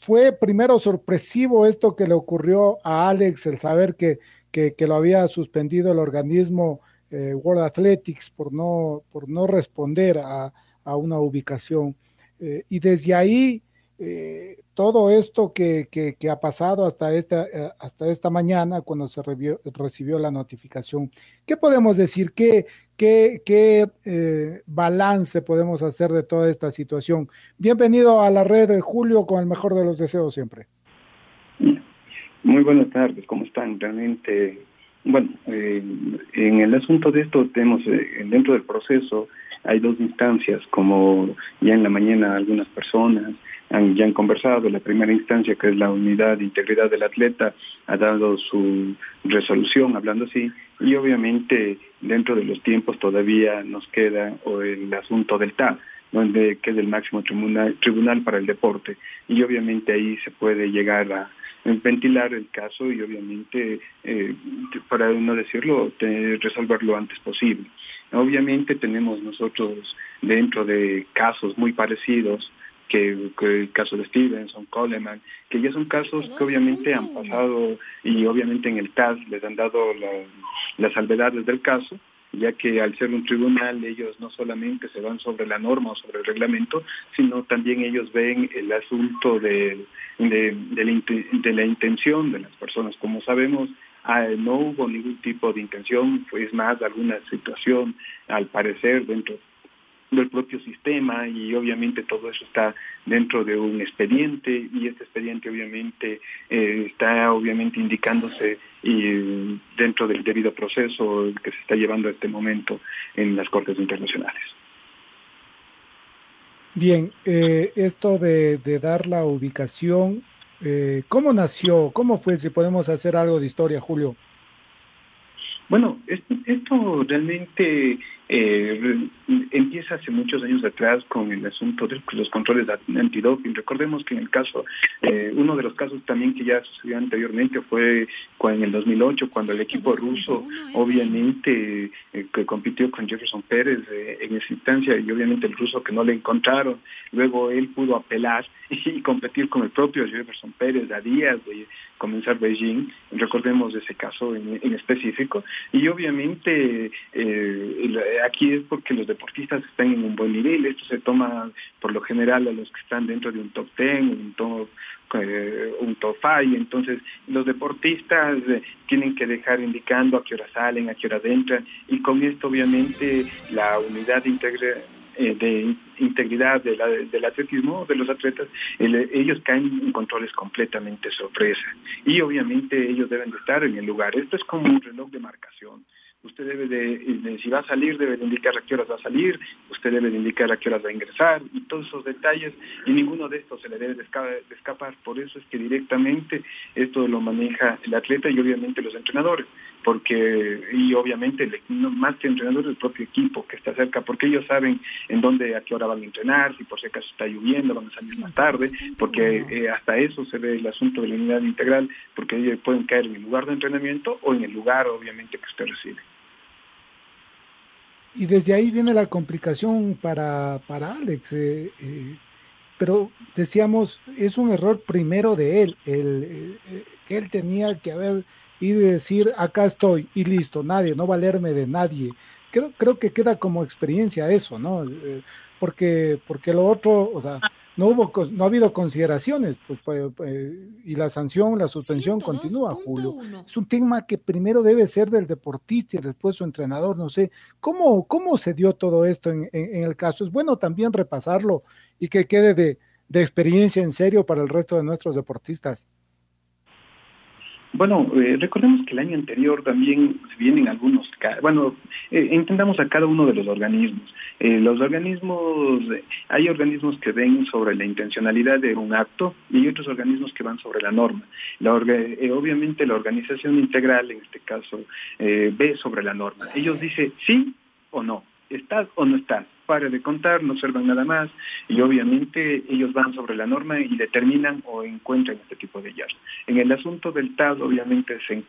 fue primero sorpresivo esto que le ocurrió a Alex, el saber que, que, lo había suspendido el organismo eh, World Athletics por no, por no responder a, a una ubicación. Eh, y desde ahí, eh, todo esto que, que, ha pasado hasta esta, hasta esta mañana, cuando se recibió la notificación, ¿qué podemos decir? ¿Qué, ¿Qué, eh, balance podemos hacer de toda esta situación? Bienvenido a la red de Julio con el mejor de los deseos siempre. Muy buenas tardes, ¿cómo están? Realmente, bueno, eh, en el asunto de esto tenemos, eh, dentro del proceso hay dos instancias, como ya en la mañana algunas personas han, ya han conversado. La primera instancia, que es la unidad de integridad del atleta, ha dado su resolución, hablando así, y obviamente dentro de los tiempos todavía nos queda el asunto del TAP donde que es el máximo tribunal, tribunal para el deporte y obviamente ahí se puede llegar a ventilar el caso y obviamente eh, para no decirlo resolverlo lo antes posible obviamente tenemos nosotros dentro de casos muy parecidos que, el caso de Stevenson, Coleman, que ya son casos que obviamente han pasado y obviamente en el TAS les han dado las salvedades del caso, ya que al ser un tribunal ellos no solamente se van sobre la norma o sobre el reglamento, sino también ellos ven el asunto de, de, de, la, intención de las personas. Como sabemos, ah, no hubo ningún tipo de intención, pues más alguna situación, al parecer, dentro del propio sistema y obviamente todo eso está dentro de un expediente y este expediente obviamente eh, está obviamente indicándose y dentro del debido proceso que se está llevando a este momento en las cortes internacionales. Bien, eh, esto de, dar la ubicación, eh, ¿cómo nació? ¿Cómo fue? Si podemos hacer algo de historia, Julio. Bueno, esto realmente eh, empieza hace muchos años atrás con el asunto de los controles de antidoping. Recordemos que en el caso, eh, uno de los casos también que ya sucedió anteriormente fue en el 2008, cuando el equipo ruso, obviamente, eh, que compitió con Jefferson Pérez en esa instancia, y obviamente el ruso que no le encontraron, luego él pudo apelar y competir con el propio Jefferson Pérez a días de comenzar Beijing. Recordemos ese caso en, en específico. Y obviamente, aquí es porque los deportistas están en un buen nivel. Esto se toma por lo general a los que están dentro de un top 10, un top eh, un top 5, entonces los deportistas eh, tienen que dejar indicando a qué hora salen, a qué hora entran, y con esto obviamente la unidad de, eh, de integridad del atletismo, de los atletas, ellos caen en controles completamente sorpresa, y obviamente ellos deben de estar en el lugar. Esto es como un reloj de marcación usted debe de, si va a salir, debe de indicar a qué horas va a salir, usted debe de indicar a qué horas va a ingresar y todos esos detalles y ninguno de estos se le debe de escapar. Por eso es que directamente esto lo maneja el atleta y obviamente los entrenadores, porque y obviamente más que entrenadores el propio equipo que está cerca, porque ellos saben en dónde, a qué hora van a entrenar, si por si acaso está lloviendo, van a salir más tarde, porque eh, hasta eso se ve el asunto de la unidad integral, porque ellos pueden caer en el lugar de entrenamiento o en el lugar obviamente que usted recibe. Y desde ahí viene la complicación para, para Alex. Eh, eh, pero decíamos, es un error primero de él, el, eh, que él tenía que haber y decir, acá estoy y listo, nadie, no valerme de nadie. Creo, creo que queda como experiencia eso, ¿no? porque, porque lo otro, o sea, no hubo no ha habido consideraciones pues, pues, pues, y la sanción la suspensión continúa Julio. es un tema que primero debe ser del deportista y después su entrenador no sé. Cómo cómo se dio todo esto en, el caso es bueno también repasarlo y que quede de, de experiencia en serio para el resto de nuestros deportistas bueno, eh, recordemos que el año anterior también vienen algunos, bueno, eh, entendamos a cada uno de los organismos. Eh, los organismos, hay organismos que ven sobre la intencionalidad de un acto y otros organismos que van sobre la norma. Obviamente la organización integral, en este caso, ve sobre la norma. Ellos dicen sí o no, estás o no estás pare de contar, no observan nada más y obviamente ellos van sobre la norma y determinan o encuentran este tipo de hallazgos. En el asunto del TAS obviamente se,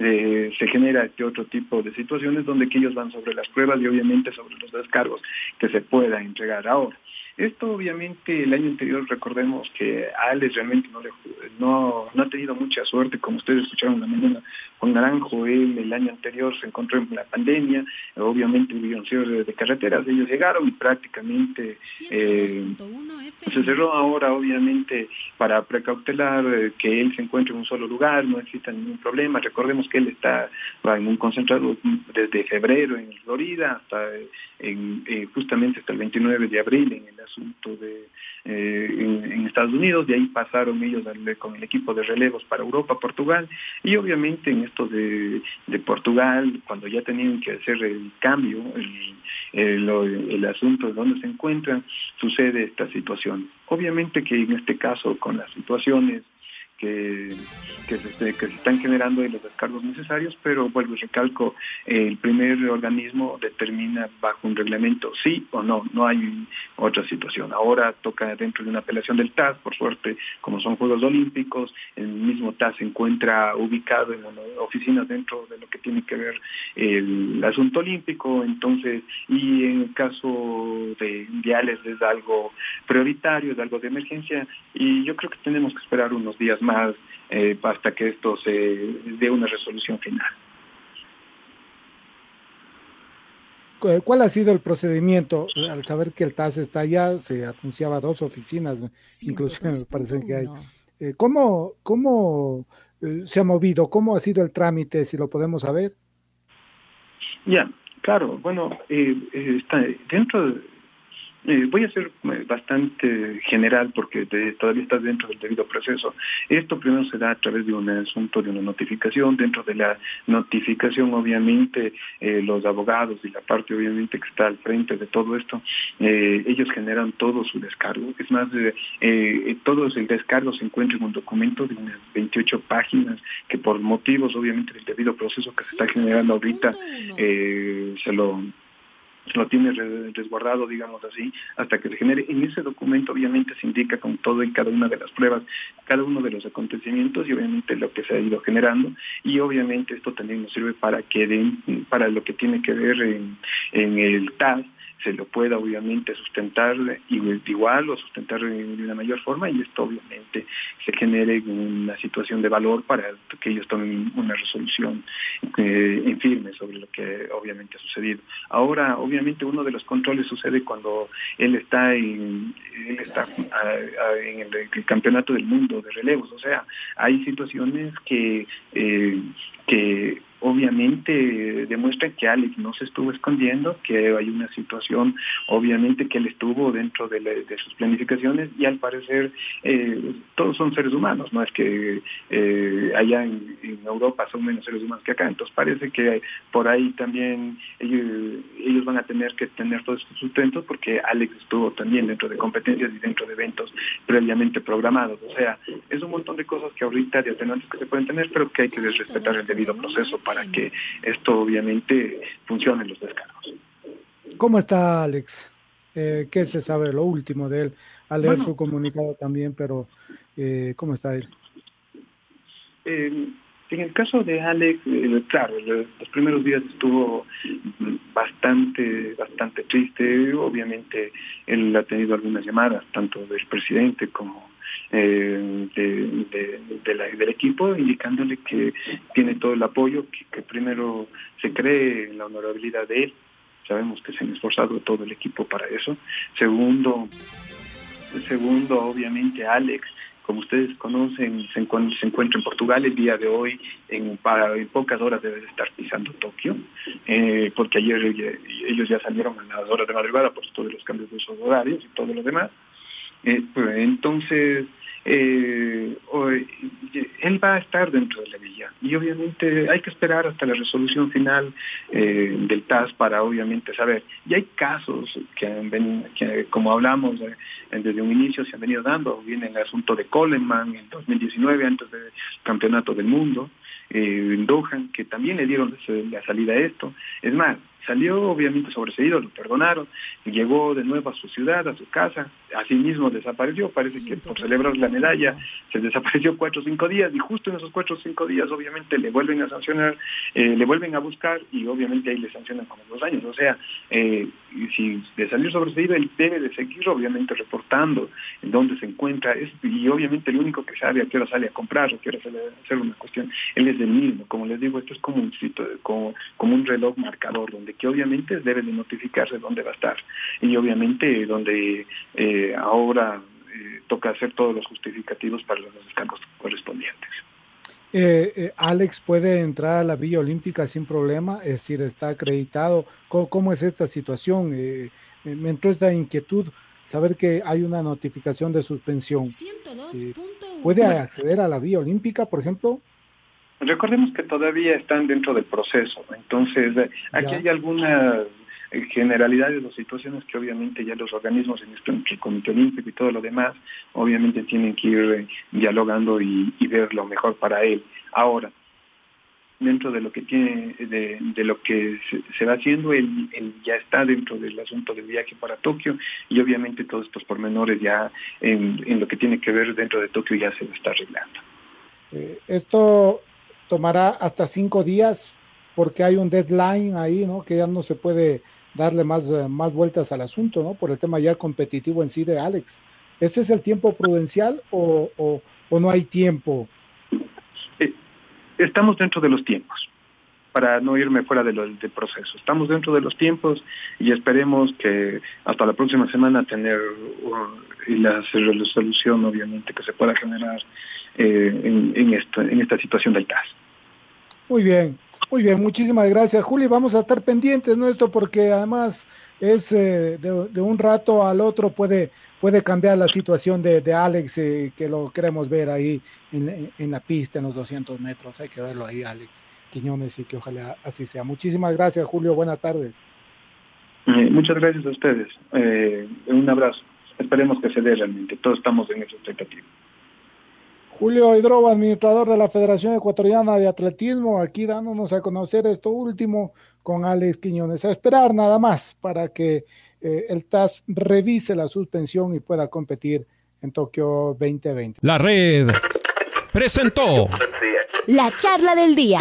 eh, se genera este otro tipo de situaciones donde que ellos van sobre las pruebas y obviamente sobre los descargos que se puedan entregar ahora. Esto obviamente el año anterior recordemos que a Alex realmente no, le, no, no ha tenido mucha suerte, como ustedes escucharon la mañana con Naranjo, él el año anterior se encontró en la pandemia, obviamente hubieron cierre de carreteras, ellos llegaron y prácticamente eh, se cerró. Ahora obviamente para precautelar eh, que él se encuentre en un solo lugar, no exista ningún problema, recordemos que él está en un concentrado desde febrero en Florida hasta en, eh, justamente hasta el 29 de abril en el asunto de eh, en, Estados Unidos, de ahí pasaron ellos con el equipo de relevos para Europa, Portugal, y obviamente en esto de, Portugal, cuando ya tenían que hacer el cambio, el, el asunto de dónde se encuentran, sucede esta situación. Obviamente que en este caso, con las situaciones que, que, se, están generando y los descargos necesarios, pero vuelvo y recalco, el primer organismo determina bajo un reglamento sí o no, no hay otra situación. Ahora toca dentro de una apelación del TAS, por suerte, como son Juegos Olímpicos, el mismo TAS se encuentra ubicado en una oficina dentro de lo que tiene que ver el asunto olímpico, entonces, y en el caso de viales es algo prioritario, es algo de emergencia, y yo creo que tenemos que esperar unos días más eh, hasta que esto se dé una resolución final. ¿Cuál ha sido el procedimiento? Al saber que el TAS está allá, se anunciaba dos oficinas, inclusive me parece que hay. Eh, ¿Cómo, cómo eh, se ha movido? ¿Cómo ha sido el trámite, si lo podemos saber? Ya, claro, bueno, está dentro de eh, voy a ser eh, bastante general porque todavía está dentro del debido proceso. Esto primero se da a través de un asunto de una notificación. Dentro de la notificación, obviamente, eh, los abogados y la parte, obviamente, que está al frente de todo esto, ellos generan todo su descargo. Es más, todo el descargo se encuentra en un documento de unas 28 páginas que por motivos, obviamente, del debido proceso que se está generando ahorita, se lo lo tiene resguardado, digamos así, hasta que se genere. En ese documento obviamente se indica con todo y cada una de las pruebas, cada uno de los acontecimientos y obviamente lo que se ha ido generando y obviamente esto también nos sirve para que den, para lo que tiene que ver en, en el TAS, se lo pueda obviamente sustentar igual o sustentar de una mayor forma y esto obviamente se genere una situación de valor para que ellos tomen una resolución eh, en firme sobre lo que obviamente ha sucedido. Ahora, obviamente uno de los controles sucede cuando él está en, él está en el, campeonato del mundo de relevos, o sea, hay situaciones que, eh, que obviamente demuestran que Alex no se estuvo escondiendo, que hay una situación, obviamente que él estuvo dentro de, sus planificaciones y al parecer eh, todos son seres humanos, no es que eh, allá en, Europa son menos seres humanos que acá, entonces parece que por ahí también ellos, van a tener que tener todos estos sustentos porque Alex estuvo también dentro de competencias y dentro de eventos previamente programados, o sea, es un montón de cosas que ahorita de atenuantes que se pueden tener, pero que hay que respetar el debido proceso para que esto obviamente funcione en los descargos. ¿Cómo está Alex? Eh, ¿Qué se sabe lo último de él? Al leer su comunicado también, pero eh, ¿cómo está él? Eh, en el caso de Alex, claro, los primeros días estuvo bastante, bastante triste. Obviamente él ha tenido algunas llamadas, tanto del presidente como eh, del equipo, indicándole que tiene todo el apoyo, que, primero se cree en la honorabilidad de él, sabemos que se han esforzado todo el equipo para eso. Segundo, Segundo, obviamente, Alex como ustedes conocen, se, encuentra, en Portugal el día de hoy, en, pocas horas debe estar pisando Tokio, eh, porque ayer ellos ya salieron a las horas de madrugada por todos los cambios de esos horarios y todo lo demás. Eh, pues, entonces, eh, él va a estar dentro de la villa y obviamente hay que esperar hasta la resolución final eh, del TAS para obviamente saber. Y hay casos que, han que como hablamos desde un inicio se han venido dando, viene el asunto de Coleman en 2019 antes del campeonato del mundo, en Doha, que también le dieron la salida a esto. Es más, Salió obviamente sobreseído, lo perdonaron, llegó de nuevo a su ciudad, a su casa, así mismo desapareció, parece que por celebrar la medalla se desapareció cuatro o cinco días. Y justo en esos cuatro o cinco días obviamente le vuelven a sancionar, eh, le vuelven a buscar y obviamente ahí le sancionan como dos años. O sea, eh, si de salir sobreseído él debe de seguir obviamente reportando en dónde se encuentra. Y obviamente el único que sabe a qué hora sale a comprar o qué hora sale a hacer una cuestión, él es el mismo. Como les digo, esto es como un, como, como un reloj marcador donde que obviamente debe de notificarse dónde va a estar. Y obviamente donde eh, ahora eh, toca hacer todos los justificativos para los descargos correspondientes. Eh, Alex puede entrar a la Villa Olímpica sin problema, es decir, está acreditado. ¿Cómo, es esta situación? me entró esta inquietud saber que hay una notificación de suspensión. ¿Puede acceder a la Vía Olímpica, por ejemplo? Recordemos que todavía están dentro del proceso, entonces eh, aquí hay algunas eh, generalidades o situaciones que obviamente ya los organismos, en el Comité Olímpico y todo lo demás, obviamente tienen que ir eh, dialogando y, ver lo mejor para él. Ahora, dentro de lo que tiene, de, lo que se, va haciendo, él, ya está dentro del asunto del viaje para Tokio y obviamente todos estos pormenores ya en, en lo que tiene que ver dentro de Tokio ya se lo está arreglando. esto tomará hasta cinco días porque hay un deadline ahí, ¿no? Que ya no se puede darle más, eh, más vueltas al asunto, ¿no? Por el tema ya competitivo en sí de Alex. ¿Ese es el tiempo prudencial o, o, no hay tiempo? Estamos dentro de los tiempos, para no irme fuera de del proceso. Estamos dentro de los tiempos y esperemos que hasta la próxima semana tener uh, la resolución, obviamente, que se pueda generar eh, en, esto, en esta situación del TAS. Muy bien, muy bien, muchísimas gracias, Juli. Vamos a estar pendientes, ¿no? Esto porque además es eh, de, un rato al otro puede, puede cambiar la situación de, de Alex, eh, que lo queremos ver ahí en, la pista, en los 200 metros. Hay que verlo ahí, Alex Quiñones, y que ojalá así sea. Muchísimas gracias, Julio. Buenas tardes. muchas gracias a ustedes. un abrazo. Esperemos que se dé realmente. Todos estamos en esa expectativa. Julio Hidroba, administrador de la Federación Ecuatoriana de Atletismo, aquí dándonos a conocer esto último con Alex Quiñones. A esperar nada más para que eh, el TAS revise la suspensión y pueda competir en Tokio 2020. La red presentó la charla del día.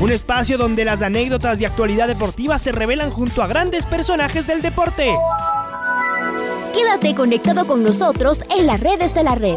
Un espacio donde las anécdotas de actualidad deportiva se revelan junto a grandes personajes del deporte. Quédate conectado con nosotros en las redes de la red.